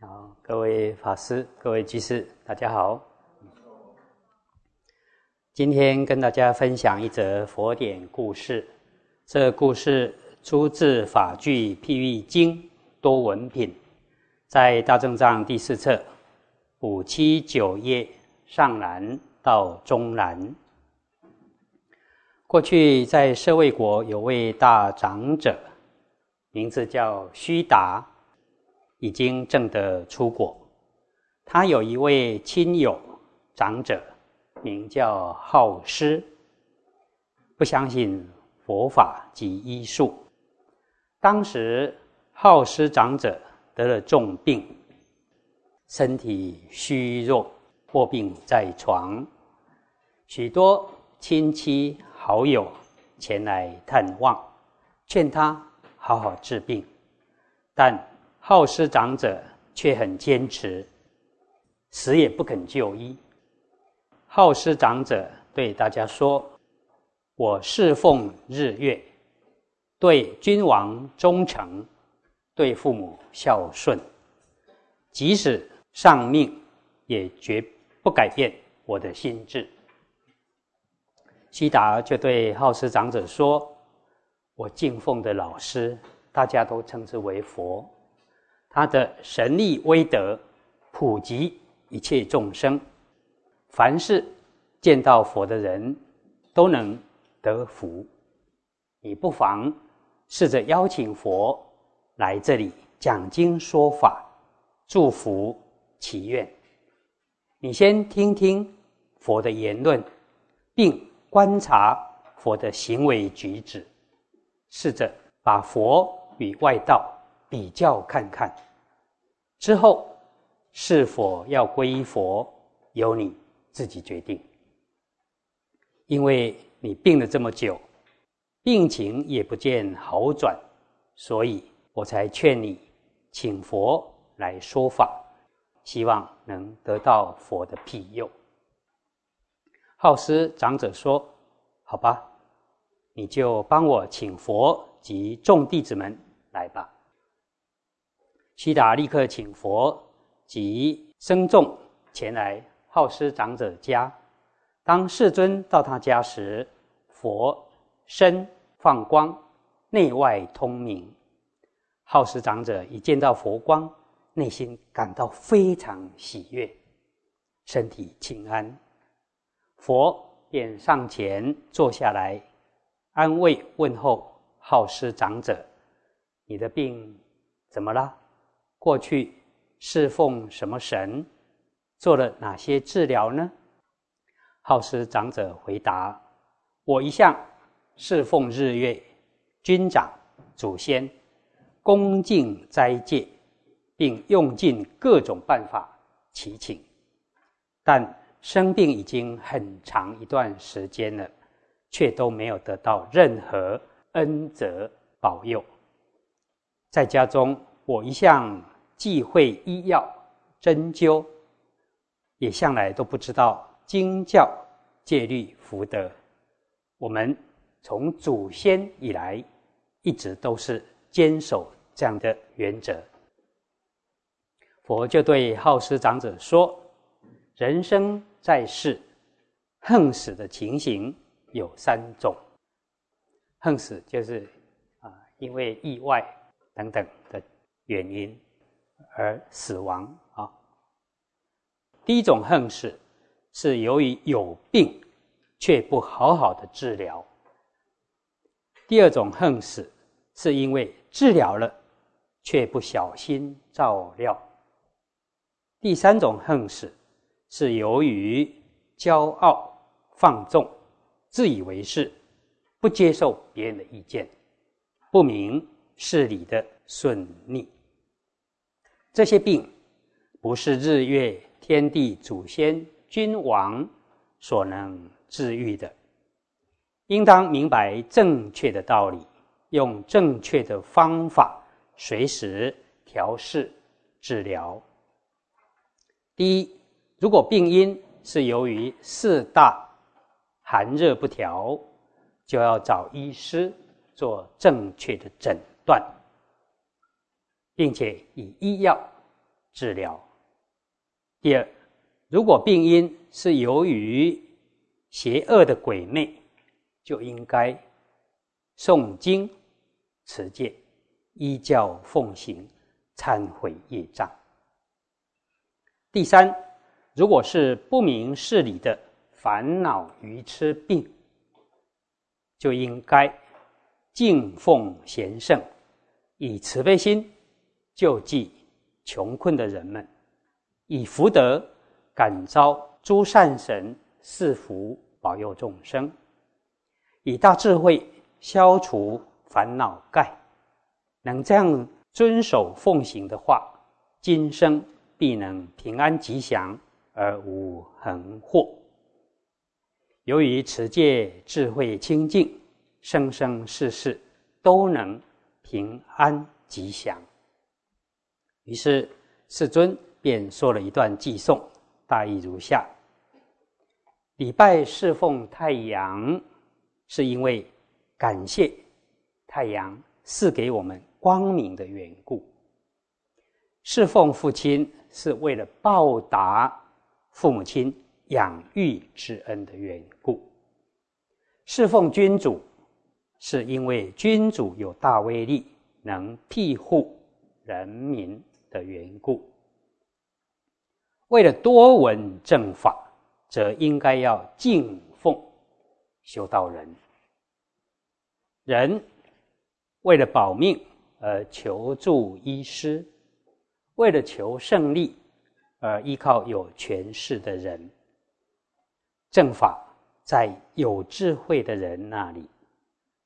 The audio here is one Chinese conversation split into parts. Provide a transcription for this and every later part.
好，各位法师、各位居士，大家好。今天跟大家分享一则佛典故事。这故事出自《法句譬喻经》多闻品，在大正藏第四册五七九页上栏到中栏。过去在舍卫国有位大长者，名字叫须达。已经证得出果。他有一位亲友长者，名叫好师，不相信佛法及医术。当时好师长者得了重病，身体虚弱，卧病在床。许多亲戚好友前来探望，劝他好好治病，但。好师长者却很坚持，死也不肯就医。好师长者对大家说：“我侍奉日月，对君王忠诚，对父母孝顺，即使丧命，也绝不改变我的心智。”悉达就对好师长者说：“我敬奉的老师，大家都称之为佛。”他的神力威德普及一切众生，凡是见到佛的人都能得福。你不妨试着邀请佛来这里讲经说法，祝福祈愿。你先听听佛的言论，并观察佛的行为举止，试着把佛与外道。比较看看，之后是否要皈依佛，由你自己决定。因为你病了这么久，病情也不见好转，所以我才劝你请佛来说法，希望能得到佛的庇佑。好师长者说：“好吧，你就帮我请佛及众弟子们来吧。”悉达立刻请佛及僧众前来好师长者家。当世尊到他家时，佛身放光，内外通明。好师长者一见到佛光，内心感到非常喜悦，身体轻安。佛便上前坐下来，安慰问候好师长者：“你的病怎么了？”过去侍奉什么神，做了哪些治疗呢？好师长者回答：“我一向侍奉日月君长祖先，恭敬斋戒，并用尽各种办法祈请，但生病已经很长一段时间了，却都没有得到任何恩泽保佑。在家中。”我一向忌讳医药针灸，也向来都不知道经教戒律福德。我们从祖先以来，一直都是坚守这样的原则。佛就对好师长者说：“人生在世，横死的情形有三种。横死就是啊，因为意外等等的。”原因而死亡啊。第一种横死是由于有病却不好好的治疗；第二种横死是因为治疗了却不小心照料；第三种横死是由于骄傲放纵、自以为是，不接受别人的意见，不明事理的顺逆。这些病不是日月天地祖先君王所能治愈的，应当明白正确的道理，用正确的方法随时调试治疗。第一，如果病因是由于四大寒热不调，就要找医师做正确的诊断。并且以医药治疗。第二，如果病因是由于邪恶的鬼魅，就应该诵经、持戒、依教奉行、忏悔业障。第三，如果是不明事理的烦恼愚痴病，就应该敬奉贤圣，以慈悲心救济穷困的人们，以福德感召诸善神赐福保佑众生，以大智慧消除烦恼盖。能这样遵守奉行的话，今生必能平安吉祥而无横祸。由于持戒智慧清净，生生世世都能平安吉祥。于是世尊便说了一段偈颂，大意如下：礼拜侍奉太阳，是因为感谢太阳赐给我们光明的缘故；侍奉父亲，是为了报答父母亲。养育之恩的缘故，侍奉君主，是因为君主有大威力，能庇护人民的缘故。为了多闻正法，则应该要敬奉修道人。人为了保命而求助医师，为了求胜利而依靠有权势的人。正法在有智慧的人那里，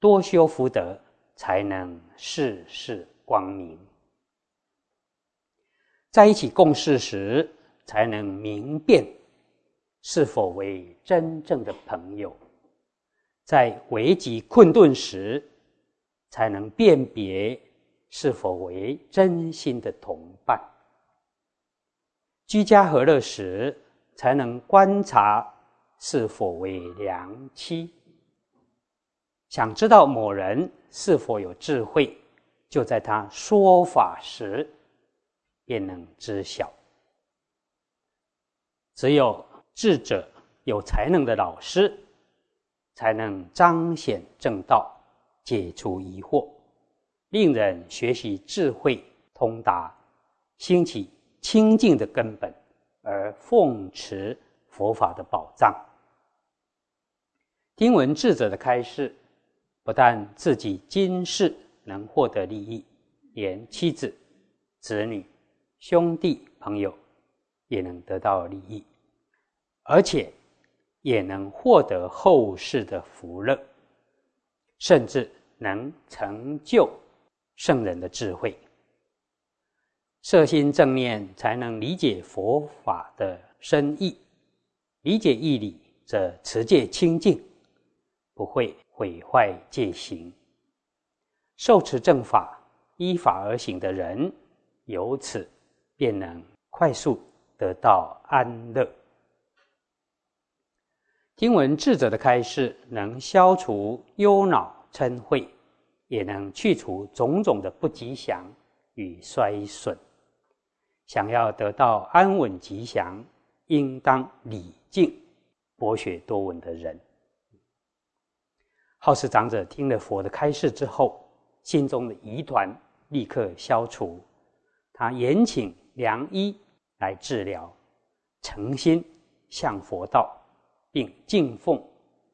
多修福德，才能事事光明。在一起共事时，才能明辨是否为真正的朋友；在危急困顿时，才能辨别是否为真心的同伴；居家和乐时，才能观察。是否为良妻？想知道某人是否有智慧，就在他说法时便能知晓。只有智者、有才能的老师，才能彰显正道，解除疑惑，令人学习智慧通达，兴起清净的根本，而奉持佛法的宝藏。听闻智者的开示，不但自己今世能获得利益，连妻子、子女、兄弟、朋友也能得到利益，而且也能获得后世的福乐，甚至能成就圣人的智慧。摄心正念，才能理解佛法的深意；理解义理，则持戒清净。不会毁坏戒行，受持正法、依法而行的人，由此便能快速得到安乐。听闻智者的开示，能消除忧恼嗔恚，也能去除种种的不吉祥与衰损。想要得到安稳吉祥，应当礼敬博学多闻的人。好事长者听了佛的开示之后，心中的疑团立刻消除。他严请良医来治疗，诚心向佛道，并敬奉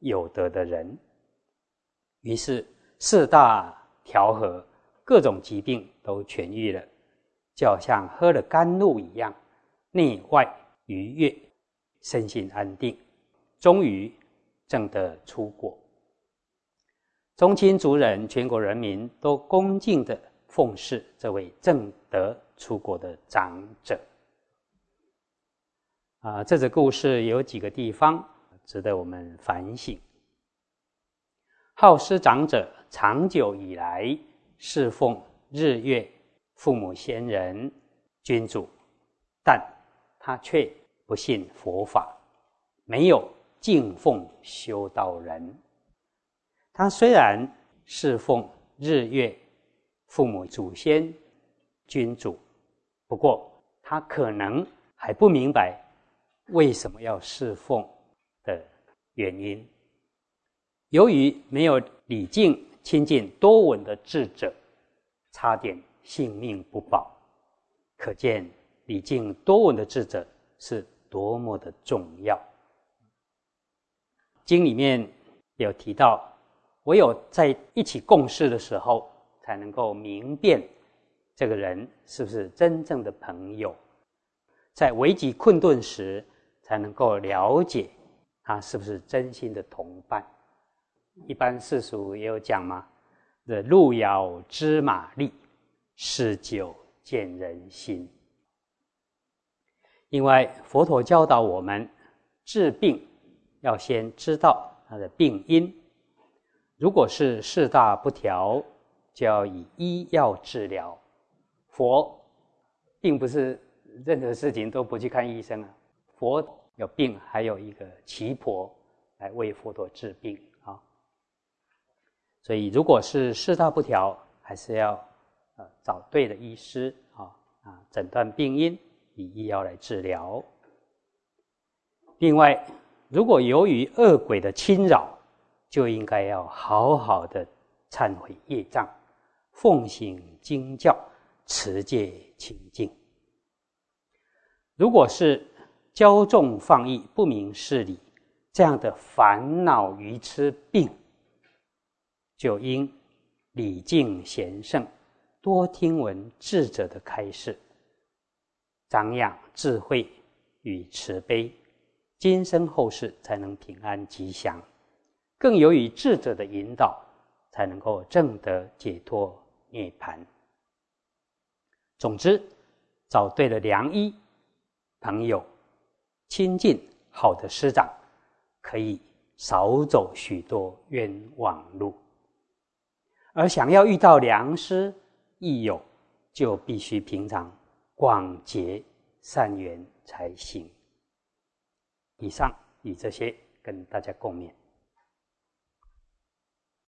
有德的人。于是四大调和，各种疾病都痊愈了，就好像喝了甘露一样，内外愉悦，身心安定，终于证得出果。宗亲族人、全国人民都恭敬的奉侍这位正德出国的长者。啊，这则故事有几个地方值得我们反省。好施长者长久以来侍奉日月、父母、先人、君主，但他却不信佛法，没有敬奉修道人。他虽然侍奉日月、父母、祖先、君主，不过他可能还不明白为什么要侍奉的原因。由于没有礼敬亲近多闻的智者，差点性命不保。可见礼敬多闻的智者是多么的重要。经里面有提到，唯有在一起共事的时候，才能够明辨这个人是不是真正的朋友；在危急困顿时，才能够了解他是不是真心的同伴。一般世俗也有讲嘛：“的路遥知马力，诗酒见人心。”另外，佛陀教导我们治病要先知道他的病因。如果是四大不调，就要以医药治疗。佛并不是任何事情都不去看医生啊。佛有病，还有一个奇婆来为佛陀治病啊。所以，如果是四大不调，还是要呃找对的医师啊啊，诊断病因，以医药来治疗。另外，如果由于恶鬼的侵扰，就应该要好好的忏悔业障，奉行经教，持戒清净。如果是骄纵放逸、不明事理这样的烦恼愚痴病，就应礼敬贤圣，多听闻智者的开示，长养智慧与慈悲，今生后世才能平安吉祥。更由于智者的引导，才能够正得解脱涅槃。总之，找对了良医、朋友、亲近好的师长，可以少走许多冤枉路。而想要遇到良师益友，就必须平常广结善缘才行。以上以这些跟大家共勉。